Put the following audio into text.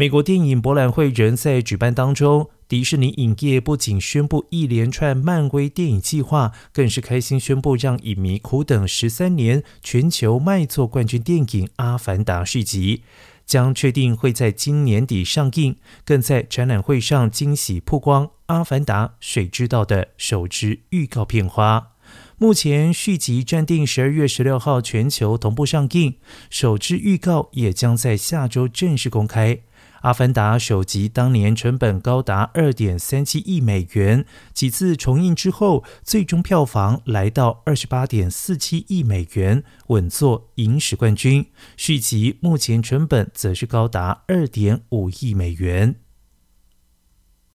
美国电影博览会仍在举办当中，迪士尼影业不仅宣布一连串漫威电影计划，更是开心宣布让影迷苦等十三年全球卖座冠军电影《阿凡达》续集将确定会在今年底上映，更在展览会上惊喜曝光《阿凡达：水之道》的首支预告片花。目前续集暂定十二月十六号全球同步上映，首支预告也将在下周正式公开。《阿凡达》首集当年成本高达二点三七亿美元，几次重映之后，最终票房来到二十八点四七亿美元，稳坐影史冠军。续集目前成本则是高达二点五亿美元。